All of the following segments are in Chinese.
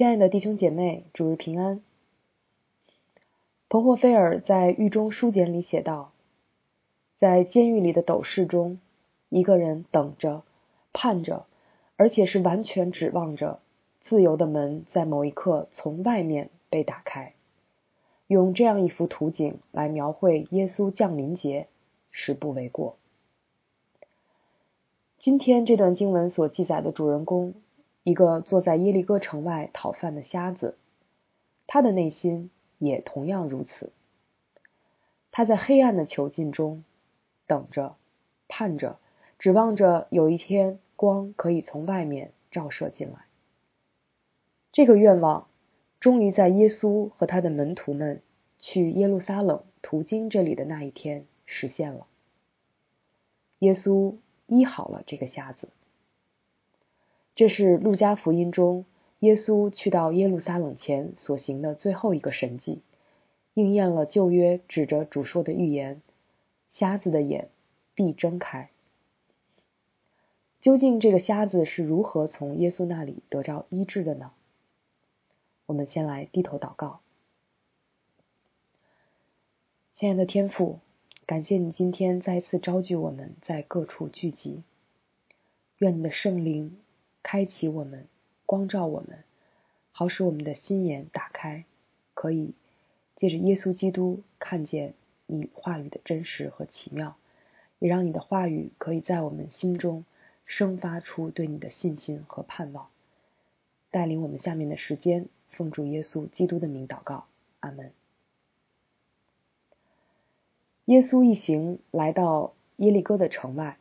亲爱的弟兄姐妹，主日平安。彭霍菲尔在狱中书简里写道：“在监狱里的斗室中，一个人等着、盼着，而且是完全指望着自由的门在某一刻从外面被打开。”用这样一幅图景来描绘耶稣降临节，实不为过。今天这段经文所记载的主人公。一个坐在耶利哥城外讨饭的瞎子，他的内心也同样如此。他在黑暗的囚禁中等着、盼着、指望着有一天光可以从外面照射进来。这个愿望终于在耶稣和他的门徒们去耶路撒冷途经这里的那一天实现了。耶稣医好了这个瞎子。这是路加福音中耶稣去到耶路撒冷前所行的最后一个神迹，应验了旧约指着主说的预言：瞎子的眼必睁开。究竟这个瞎子是如何从耶稣那里得着医治的呢？我们先来低头祷告。亲爱的天父，感谢你今天再次召集我们在各处聚集，愿你的圣灵。开启我们，光照我们，好使我们的心眼打开，可以借着耶稣基督看见你话语的真实和奇妙，也让你的话语可以在我们心中生发出对你的信心和盼望。带领我们下面的时间，奉主耶稣基督的名祷告，阿门。耶稣一行来到耶利哥的城外，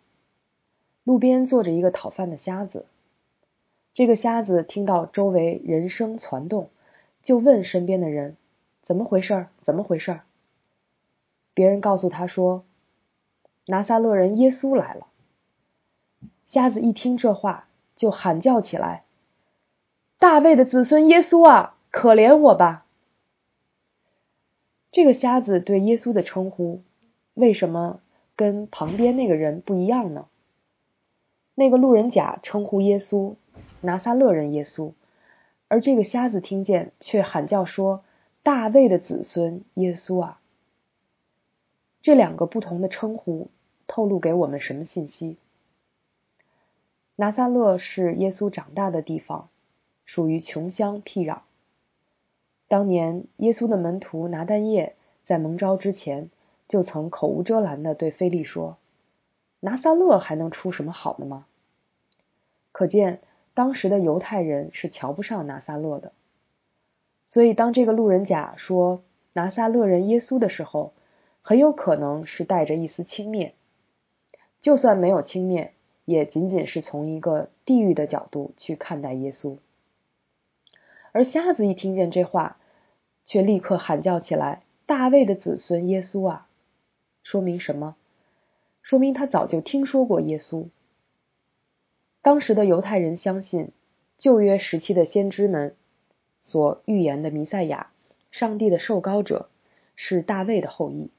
路边坐着一个讨饭的瞎子。这个瞎子听到周围人声攒动，就问身边的人：“怎么回事？怎么回事？”别人告诉他说：“拿撒勒人耶稣来了。”瞎子一听这话，就喊叫起来：“大卫的子孙耶稣啊，可怜我吧！”这个瞎子对耶稣的称呼，为什么跟旁边那个人不一样呢？那个路人甲称呼耶稣。拿撒勒人耶稣，而这个瞎子听见，却喊叫说：“大卫的子孙耶稣啊！”这两个不同的称呼透露给我们什么信息？拿撒勒是耶稣长大的地方，属于穷乡僻壤。当年耶稣的门徒拿但业在蒙召之前，就曾口无遮拦的对菲利说：“拿撒勒还能出什么好的吗？”可见。当时的犹太人是瞧不上拿撒勒的，所以当这个路人甲说拿撒勒人耶稣的时候，很有可能是带着一丝轻蔑。就算没有轻蔑，也仅仅是从一个地域的角度去看待耶稣。而瞎子一听见这话，却立刻喊叫起来：“大卫的子孙耶稣啊！”说明什么？说明他早就听说过耶稣。当时的犹太人相信，旧约时期的先知们所预言的弥赛亚，上帝的受膏者是大卫的后裔，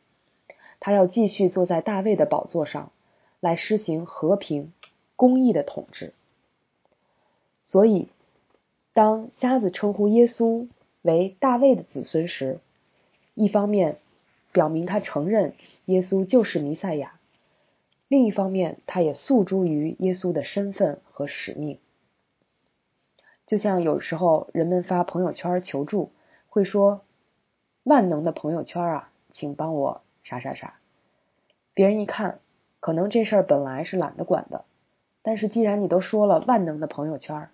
他要继续坐在大卫的宝座上，来施行和平、公义的统治。所以，当瞎子称呼耶稣为大卫的子孙时，一方面表明他承认耶稣就是弥赛亚。另一方面，他也诉诸于耶稣的身份和使命。就像有时候人们发朋友圈求助，会说：“万能的朋友圈啊，请帮我啥啥啥。”别人一看，可能这事儿本来是懒得管的，但是既然你都说了万能的朋友圈，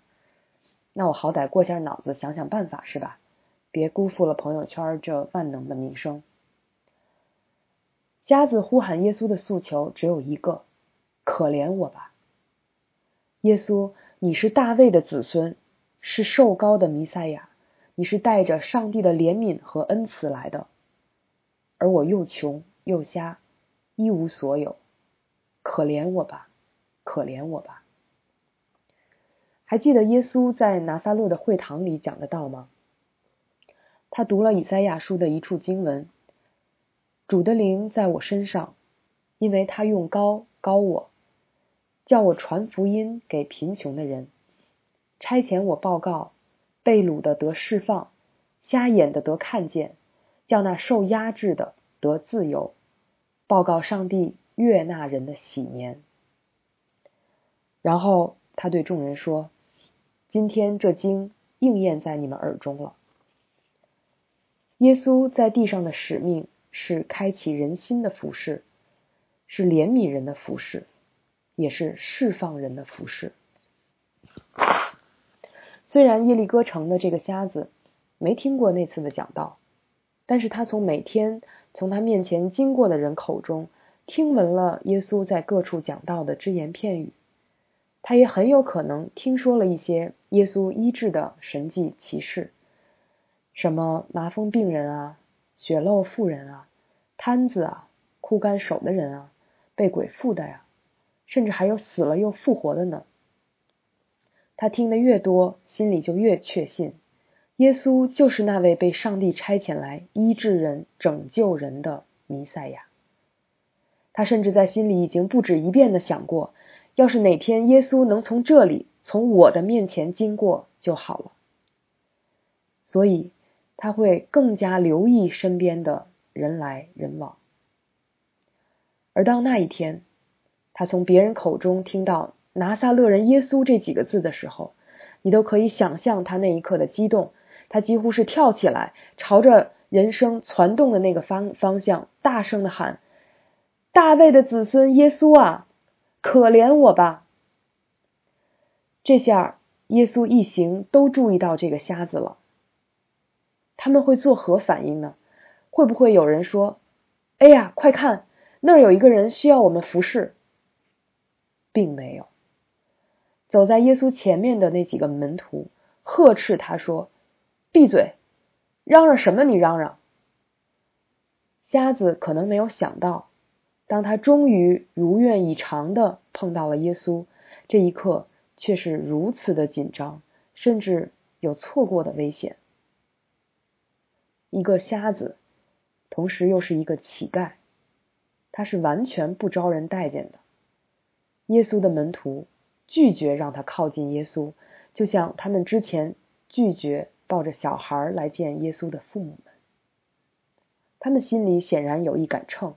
那我好歹过下脑子想想办法是吧？别辜负了朋友圈这万能的名声。瞎子呼喊耶稣的诉求只有一个：“可怜我吧，耶稣！你是大卫的子孙，是受高的弥赛亚，你是带着上帝的怜悯和恩慈来的，而我又穷又瞎，一无所有，可怜我吧，可怜我吧。”还记得耶稣在拿撒勒的会堂里讲的道吗？他读了以赛亚书的一处经文。主的灵在我身上，因为他用高高我，叫我传福音给贫穷的人，差遣我报告被掳的得释放，瞎眼的得看见，叫那受压制的得自由，报告上帝悦纳人的喜年。然后他对众人说：“今天这经应验在你们耳中了。”耶稣在地上的使命是开启人心的服饰，是怜悯人的服饰，也是释放人的服饰。虽然耶利哥城的这个瞎子没听过那次的讲道，但是他从每天从他面前经过的人口中听闻了耶稣在各处讲道的只言片语，他也很有可能听说了一些耶稣医治的神迹奇事，什么麻风病人啊、血漏妇人啊、瘫子啊、枯干手的人啊、被鬼附的呀，甚至还有死了又复活的呢。他听得越多，心里就越确信，耶稣就是那位被上帝差遣来医治人、拯救人的弥赛亚。他甚至在心里已经不止一遍的想过，要是哪天耶稣能从这里、从我的面前经过就好了。所以他会更加留意身边的人来人往。而当那一天，他从别人口中听到。拿撒勒人耶稣这几个字的时候，你都可以想象他那一刻的激动。他几乎是跳起来，朝着人声攒动的那个方方向，大声的喊：“大卫的子孙耶稣啊，可怜我吧！”这下耶稣一行都注意到这个瞎子了。他们会作何反应呢？会不会有人说：“哎呀，快看，那儿有一个人需要我们服侍？”并没有。走在耶稣前面的那几个门徒呵斥他说：“闭嘴！嚷嚷什么？你嚷嚷！”瞎子可能没有想到，当他终于如愿以偿的碰到了耶稣，这一刻却是如此的紧张，甚至有错过的危险。一个瞎子，同时又是一个乞丐，他是完全不招人待见的。耶稣的门徒。拒绝让他靠近耶稣，就像他们之前拒绝抱着小孩来见耶稣的父母们。他们心里显然有一杆秤，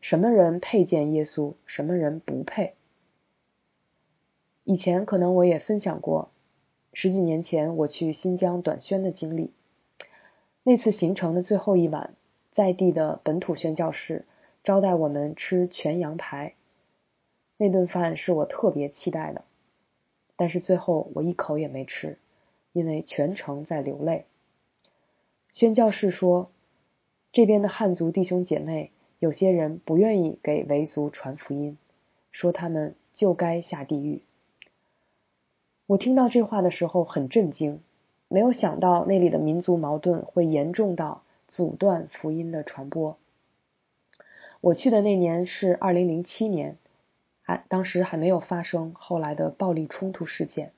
什么人配见耶稣，什么人不配。以前可能我也分享过，十几年前我去新疆短宣的经历。那次行程的最后一晚，在地的本土宣教士招待我们吃全羊排，那顿饭是我特别期待的。但是最后我一口也没吃，因为全程在流泪。宣教士说，这边的汉族弟兄姐妹有些人不愿意给维族传福音，说他们就该下地狱。我听到这话的时候很震惊，没有想到那里的民族矛盾会严重到阻断福音的传播。我去的那年是二零零七年。还当时还没有发生后来的暴力冲突事件。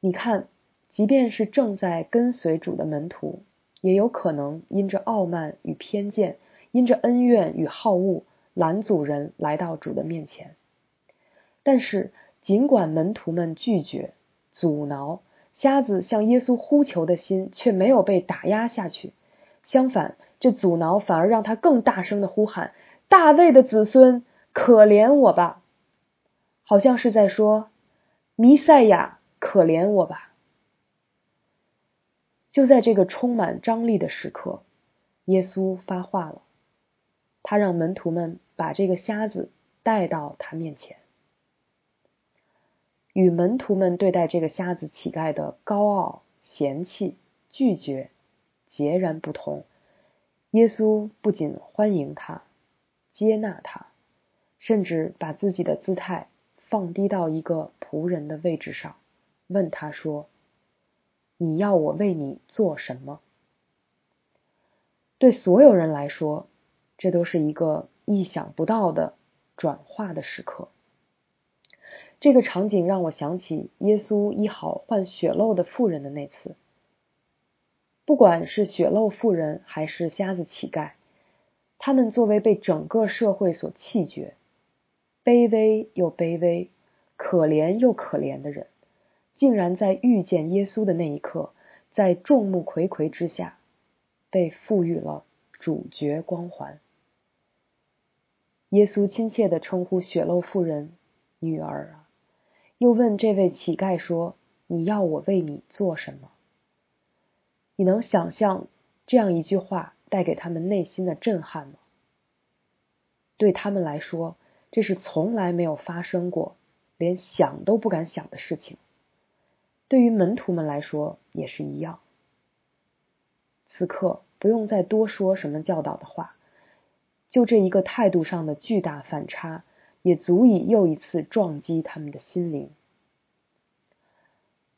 你看，即便是正在跟随主的门徒，也有可能因着傲慢与偏见，因着恩怨与好恶，拦阻人来到主的面前。但是，尽管门徒们拒绝、阻挠，瞎子向耶稣呼求的心却没有被打压下去。相反，这阻挠反而让他更大声的呼喊：“大卫的子孙！”可怜我吧，好像是在说弥赛亚，可怜我吧。就在这个充满张力的时刻，耶稣发话了，他让门徒们把这个瞎子带到他面前。与门徒们对待这个瞎子乞丐的高傲、嫌弃、拒绝截然不同。耶稣不仅欢迎他，接纳他。甚至把自己的姿态放低到一个仆人的位置上，问他说：“你要我为你做什么？”对所有人来说，这都是一个意想不到的转化的时刻。这个场景让我想起耶稣医好患血漏的妇人的那次。不管是血漏妇人还是瞎子乞丐，他们作为被整个社会所弃绝。卑微又卑微，可怜又可怜的人，竟然在遇见耶稣的那一刻，在众目睽睽之下，被赋予了主角光环。耶稣亲切地称呼血漏妇人“女儿”啊，又问这位乞丐说：“你要我为你做什么？”你能想象这样一句话带给他们内心的震撼吗？对他们来说，这是从来没有发生过、连想都不敢想的事情。对于门徒们来说也是一样。此刻不用再多说什么教导的话，就这一个态度上的巨大反差，也足以又一次撞击他们的心灵。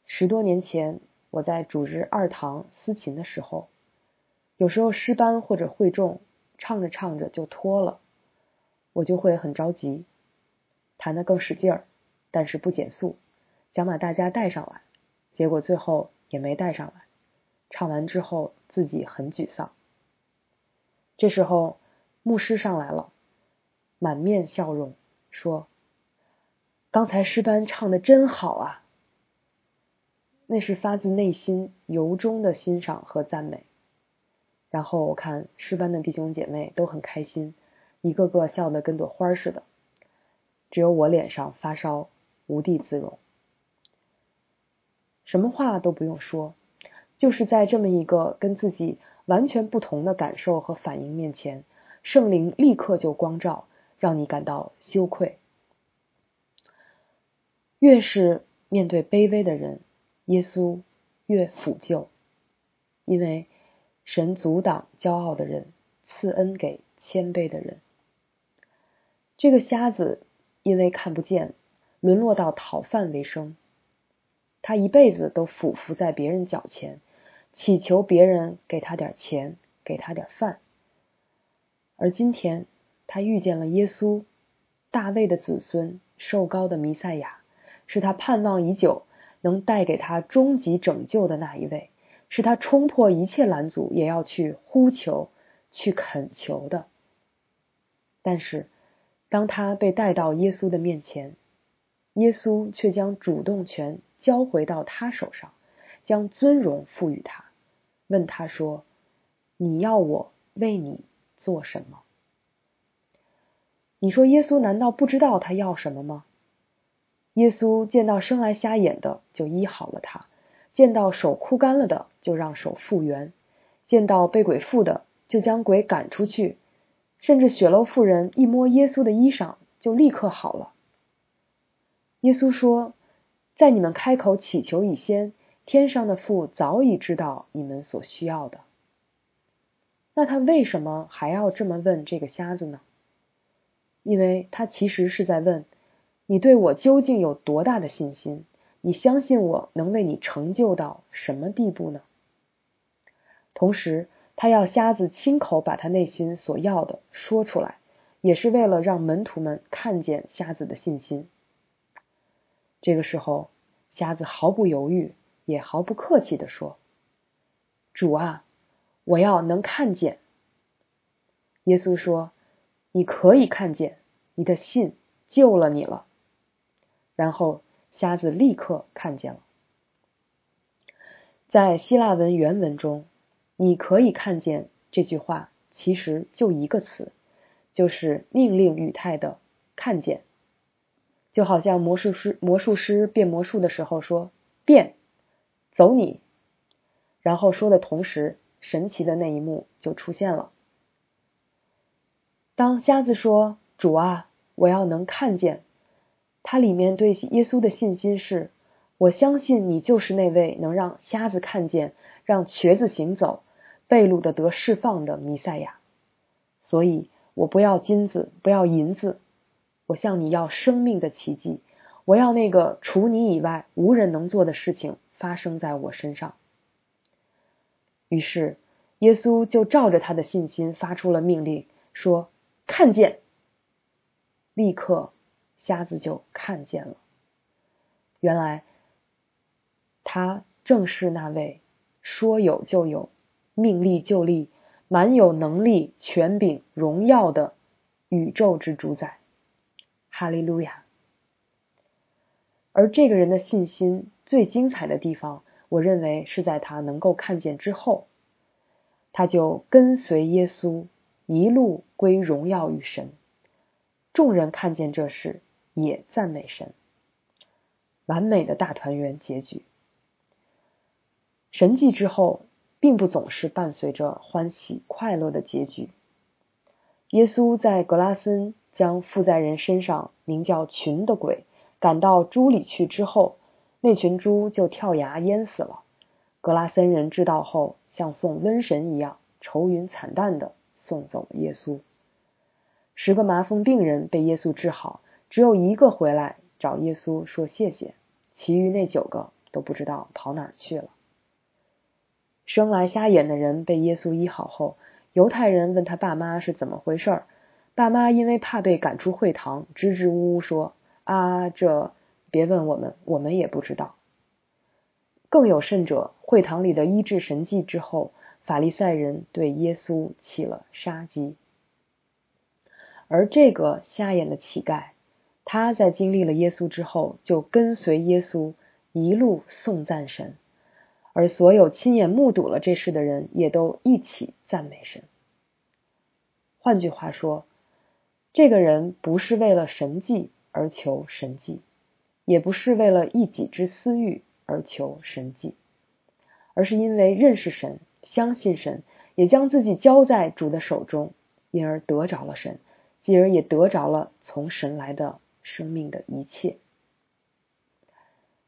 十多年前。我在主日二堂司琴的时候，有时候诗班或者会众唱着唱着就脱了，我就会很着急，弹得更使劲儿，但是不减速，想把大家带上来，结果最后也没带上来。唱完之后自己很沮丧。这时候牧师上来了，满面笑容，说：“刚才诗班唱的真好啊。”那是发自内心、由衷的欣赏和赞美。然后我看诗班的弟兄姐妹都很开心，一个个笑得跟朵花似的，只有我脸上发烧，无地自容。什么话都不用说，就是在这么一个跟自己完全不同的感受和反应面前，圣灵立刻就光照，让你感到羞愧。越是面对卑微的人。耶稣越抚救，因为神阻挡骄傲的人，赐恩给谦卑的人。这个瞎子因为看不见，沦落到讨饭为生。他一辈子都俯伏在别人脚前，祈求别人给他点钱，给他点饭。而今天，他遇见了耶稣，大卫的子孙，受高的弥赛亚，是他盼望已久。能带给他终极拯救的那一位，是他冲破一切拦阻也要去呼求、去恳求的。但是，当他被带到耶稣的面前，耶稣却将主动权交回到他手上，将尊荣赋予他，问他说：“你要我为你做什么？”你说耶稣难道不知道他要什么吗？耶稣见到生来瞎眼的，就医好了他；见到手枯干了的，就让手复原；见到被鬼附的，就将鬼赶出去；甚至血漏妇人一摸耶稣的衣裳，就立刻好了。耶稣说：“在你们开口祈求以先，天上的父早已知道你们所需要的。”那他为什么还要这么问这个瞎子呢？因为他其实是在问。你对我究竟有多大的信心？你相信我能为你成就到什么地步呢？同时，他要瞎子亲口把他内心所要的说出来，也是为了让门徒们看见瞎子的信心。这个时候，瞎子毫不犹豫，也毫不客气的说：“主啊，我要能看见。”耶稣说：“你可以看见，你的信救了你了。”然后瞎子立刻看见了。在希腊文原文中，你可以看见这句话其实就一个词，就是命令语态的“看见”，就好像魔术师魔术师变魔术的时候说“变，走你”，然后说的同时，神奇的那一幕就出现了。当瞎子说：“主啊，我要能看见。”他里面对耶稣的信心是：我相信你就是那位能让瞎子看见、让瘸子行走、被掳的得释放的弥赛亚。所以我不要金子，不要银子，我向你要生命的奇迹。我要那个除你以外无人能做的事情发生在我身上。于是耶稣就照着他的信心发出了命令，说：“看见！”立刻。瞎子就看见了，原来他正是那位说有就有、命立就立、满有能力、权柄、荣耀的宇宙之主宰。哈利路亚！而这个人的信心最精彩的地方，我认为是在他能够看见之后，他就跟随耶稣一路归荣耀与神。众人看见这事，也赞美神。完美的大团圆结局。神迹之后，并不总是伴随着欢喜快乐的结局。耶稣在格拉森将附在人身上名叫群的鬼。赶到猪里去之后，那群猪就跳崖淹死了。格拉森人知道后，像送瘟神一样，愁云惨淡的送走了耶稣。十个麻风病人被耶稣治好，只有一个回来找耶稣说谢谢，其余那九个都不知道跑哪儿去了。生来瞎眼的人被耶稣医好后，犹太人问他爸妈是怎么回事儿，爸妈因为怕被赶出会堂，支支吾吾说。啊，这别问我们，我们也不知道。更有甚者，会堂里的医治神迹之后，法利赛人对耶稣起了杀机。而这个瞎眼的乞丐，他在经历了耶稣之后，就跟随耶稣一路颂赞神，而所有亲眼目睹了这事的人，也都一起赞美神。换句话说，这个人不是为了神迹。而求神迹，也不是为了一己之私欲而求神迹，而是因为认识神、相信神，也将自己交在主的手中，因而得着了神，继而也得着了从神来的生命的一切。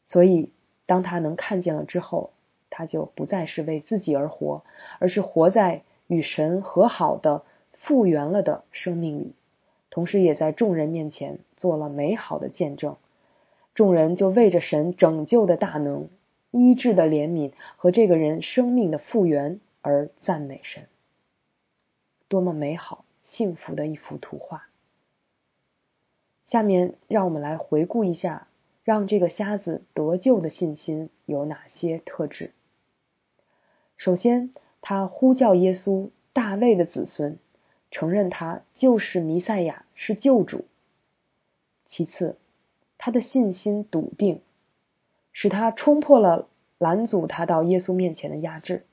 所以，当他能看见了之后，他就不再是为自己而活，而是活在与神和好的、复原了的生命里。同时，也在众人面前做了美好的见证。众人就为着神拯救的大能、医治的怜悯和这个人生命的复原而赞美神。多么美好、幸福的一幅图画！下面，让我们来回顾一下，让这个瞎子得救的信心有哪些特质。首先，他呼叫耶稣，大卫的子孙。承认他就是弥赛亚，是救主。其次，他的信心笃定，使他冲破了拦阻他到耶稣面前的压制。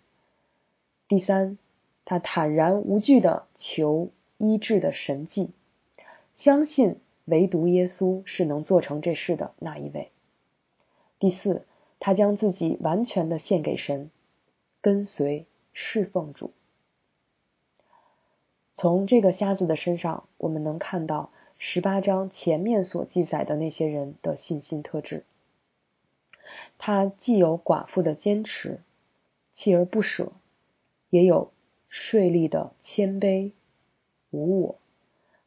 第三，他坦然无惧的求医治的神迹，相信唯独耶稣是能做成这事的那一位。第四，他将自己完全的献给神，跟随侍奉主。从这个瞎子的身上，我们能看到十八章前面所记载的那些人的信心特质。他既有寡妇的坚持、锲而不舍，也有税吏的谦卑、无我，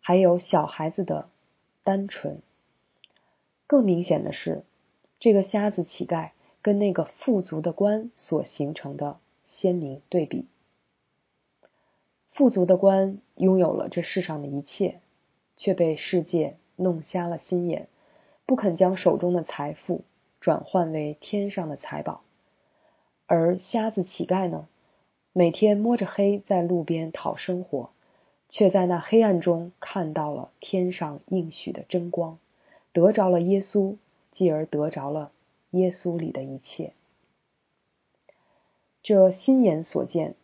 还有小孩子的单纯。更明显的是，这个瞎子乞丐跟那个富足的官所形成的鲜明对比。富足的官拥有了这世上的一切，却被世界弄瞎了心眼，不肯将手中的财富转换为天上的财宝。而瞎子乞丐呢，每天摸着黑在路边讨生活，却在那黑暗中看到了天上应许的真光，得着了耶稣，继而得着了耶稣里的一切。这心眼所见。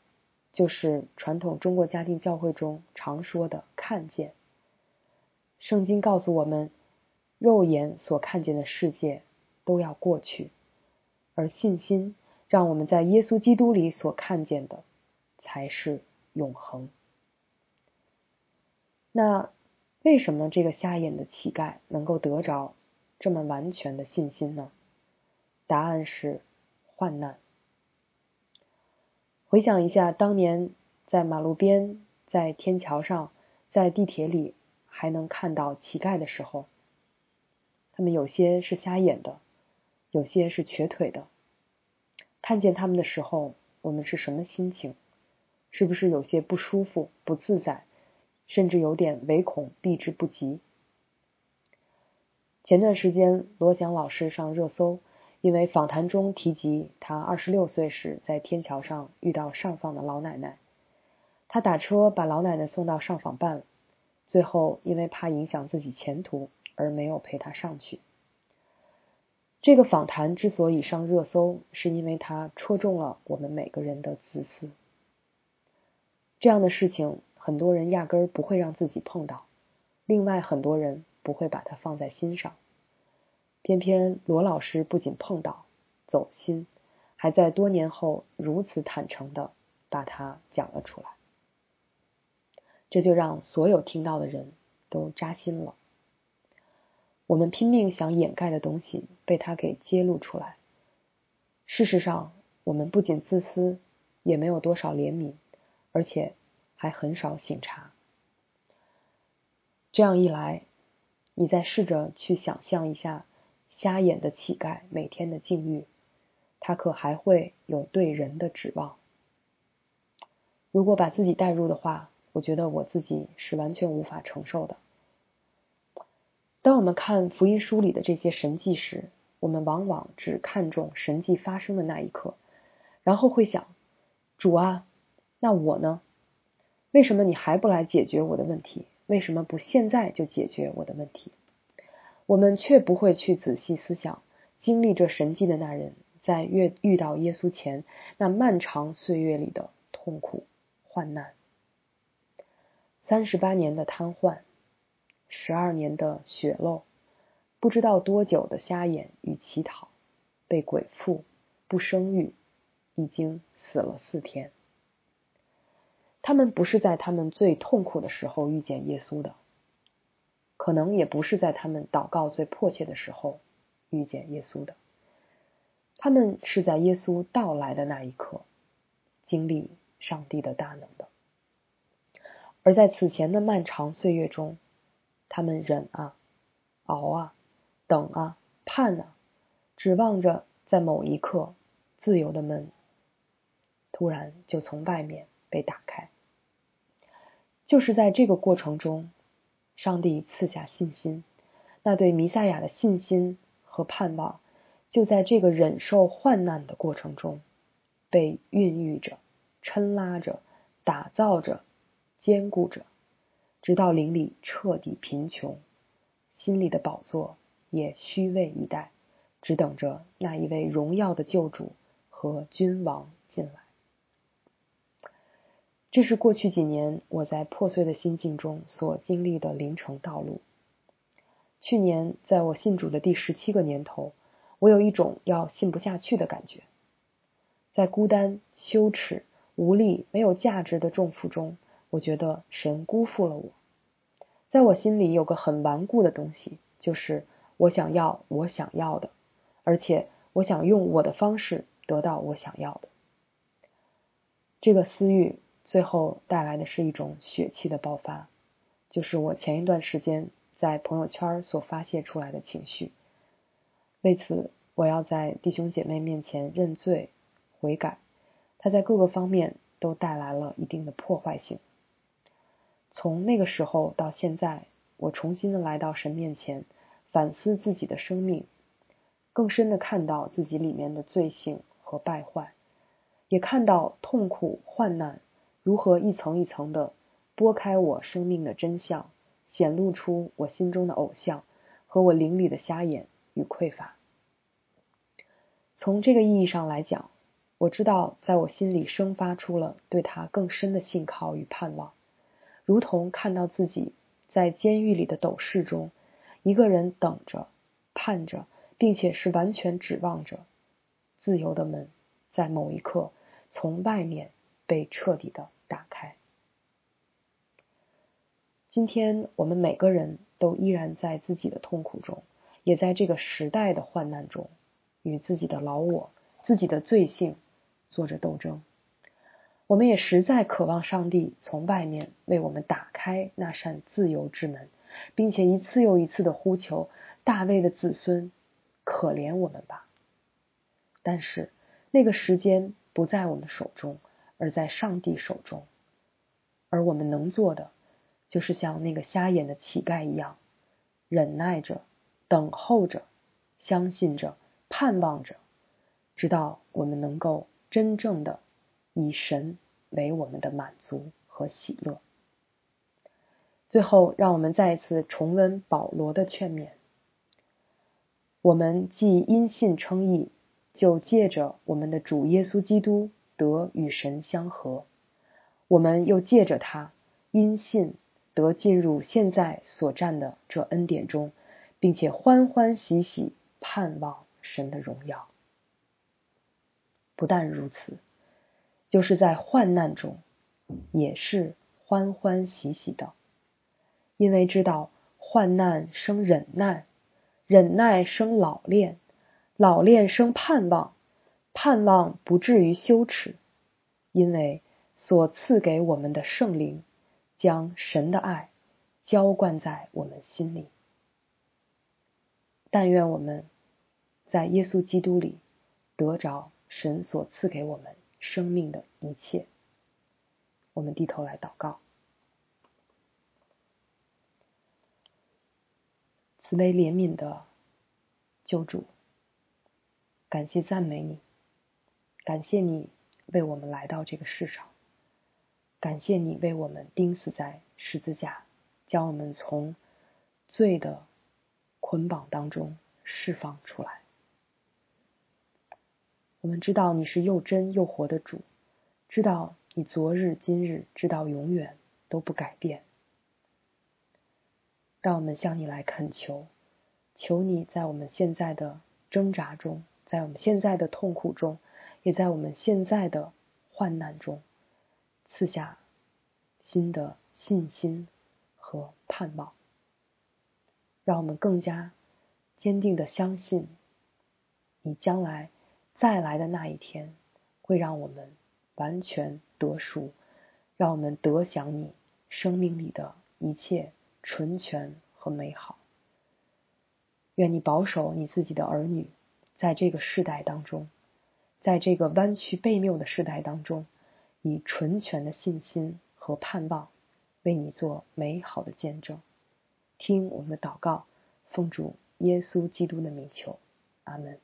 就是传统中国家庭教会中常说的“看见”。圣经告诉我们，肉眼所看见的世界都要过去，而信心让我们在耶稣基督里所看见的才是永恒。那为什么这个瞎眼的乞丐能够得着这么完全的信心呢？答案是患难。回想一下，当年在马路边、在天桥上、在地铁里还能看到乞丐的时候，他们有些是瞎眼的，有些是瘸腿的。看见他们的时候，我们是什么心情？是不是有些不舒服、不自在，甚至有点唯恐避之不及？前段时间，罗翔老师上热搜。因为访谈中提及他二十六岁时在天桥上遇到上访的老奶奶，他打车把老奶奶送到上访办，最后因为怕影响自己前途而没有陪她上去。这个访谈之所以上热搜，是因为它戳中了我们每个人的自私。这样的事情，很多人压根儿不会让自己碰到，另外很多人不会把它放在心上。偏偏罗老师不仅碰到，走心，还在多年后如此坦诚的把它讲了出来，这就让所有听到的人都扎心了。我们拼命想掩盖的东西被他给揭露出来。事实上，我们不仅自私，也没有多少怜悯，而且还很少醒察。这样一来，你再试着去想象一下瞎眼的乞丐每天的境遇，他可还会有对人的指望？如果把自己带入的话，我觉得我自己是完全无法承受的。当我们看福音书里的这些神迹时，我们往往只看重神迹发生的那一刻，然后会想：主啊，那我呢？为什么你还不来解决我的问题？为什么不现在就解决我的问题？我们却不会去仔细思想，经历这神迹的那人在遇遇到耶稣前那漫长岁月里的痛苦患难，三十八年的瘫痪。十二年的血漏，不知道多久的瞎眼与乞讨，被鬼附，不生育，已经死了四天。他们不是在他们最痛苦的时候遇见耶稣的，可能也不是在他们祷告最迫切的时候遇见耶稣的。他们是在耶稣到来的那一刻，经历上帝的大能的。而在此前的漫长岁月中，他们忍啊，熬啊，等啊，盼啊，指望着在某一刻，自由的门突然就从外面被打开。就是在这个过程中，上帝赐下信心，那对弥赛亚的信心和盼望，就在这个忍受患难的过程中，被孕育着、抻拉着、打造着、坚固着。直到灵里彻底贫穷，心里的宝座也虚位以待，只等着那一位荣耀的救主和君王进来。这是过去几年我在破碎的心境中所经历的灵程道路。去年在我信主的第十七个年头，我有一种要信不下去的感觉，在孤单、羞耻、无力、没有价值的重负中。我觉得神辜负了我，在我心里有个很顽固的东西，就是我想要我想要的，而且我想用我的方式得到我想要的。这个私欲最后带来的是一种血气的爆发，就是我前一段时间在朋友圈所发泄出来的情绪。为此，我要在弟兄姐妹面前认罪悔改，它在各个方面都带来了一定的破坏性。从那个时候到现在，我重新的来到神面前，反思自己的生命，更深的看到自己里面的罪性和败坏，也看到痛苦患难如何一层一层的拨开我生命的真相，显露出我心中的偶像和我灵里的瞎眼与匮乏。从这个意义上来讲，我知道在我心里生发出了对他更深的信靠与盼望。如同看到自己在监狱里的斗室中，一个人等着、盼着，并且是完全指望着自由的门在某一刻从外面被彻底的打开。今天我们每个人都依然在自己的痛苦中，也在这个时代的患难中，与自己的老我、自己的罪性做着斗争。我们也实在渴望上帝从外面为我们打开那扇自由之门，并且一次又一次的呼求大卫的子孙，可怜我们吧。但是那个时间不在我们手中，而在上帝手中。而我们能做的，就是像那个瞎眼的乞丐一样，忍耐着，等候着，相信着，盼望着，直到我们能够真正的。以神为我们的满足和喜乐。最后，让我们再一次重温保罗的劝勉：我们既因信称义，就借着我们的主耶稣基督得与神相合；我们又借着他因信得进入现在所占的这恩典中，并且欢欢喜喜盼望神的荣耀。不但如此，就是在患难中也是欢欢喜喜的，因为知道患难生忍耐，忍耐生老练，老练生盼望，盼望不至于羞耻，因为所赐给我们的圣灵将神的爱浇灌在我们心里。但愿我们在耶稣基督里得着。神所赐给我们生命的一切，我们低头来祷告。慈悲怜悯的救主，感谢赞美你，感谢你为我们来到这个世上，感谢你为我们钉死在十字架，将我们从罪的捆绑当中释放出来。我们知道你是又真又活的主，知道你昨日今日直到永远都不改变。让我们向你来恳求，求你在我们现在的挣扎中，在我们现在的痛苦中，也在我们现在的患难中，赐下新的信心和盼望，让我们更加坚定的相信你将来。再来的那一天，会让我们完全得赎，让我们得享你生命里的一切纯全和美好。愿你保守你自己的儿女，在这个世代当中，在这个弯曲背谬的时代当中，以纯全的信心和盼望，为你做美好的见证。听我们的祷告，奉主耶稣基督的名求，阿门。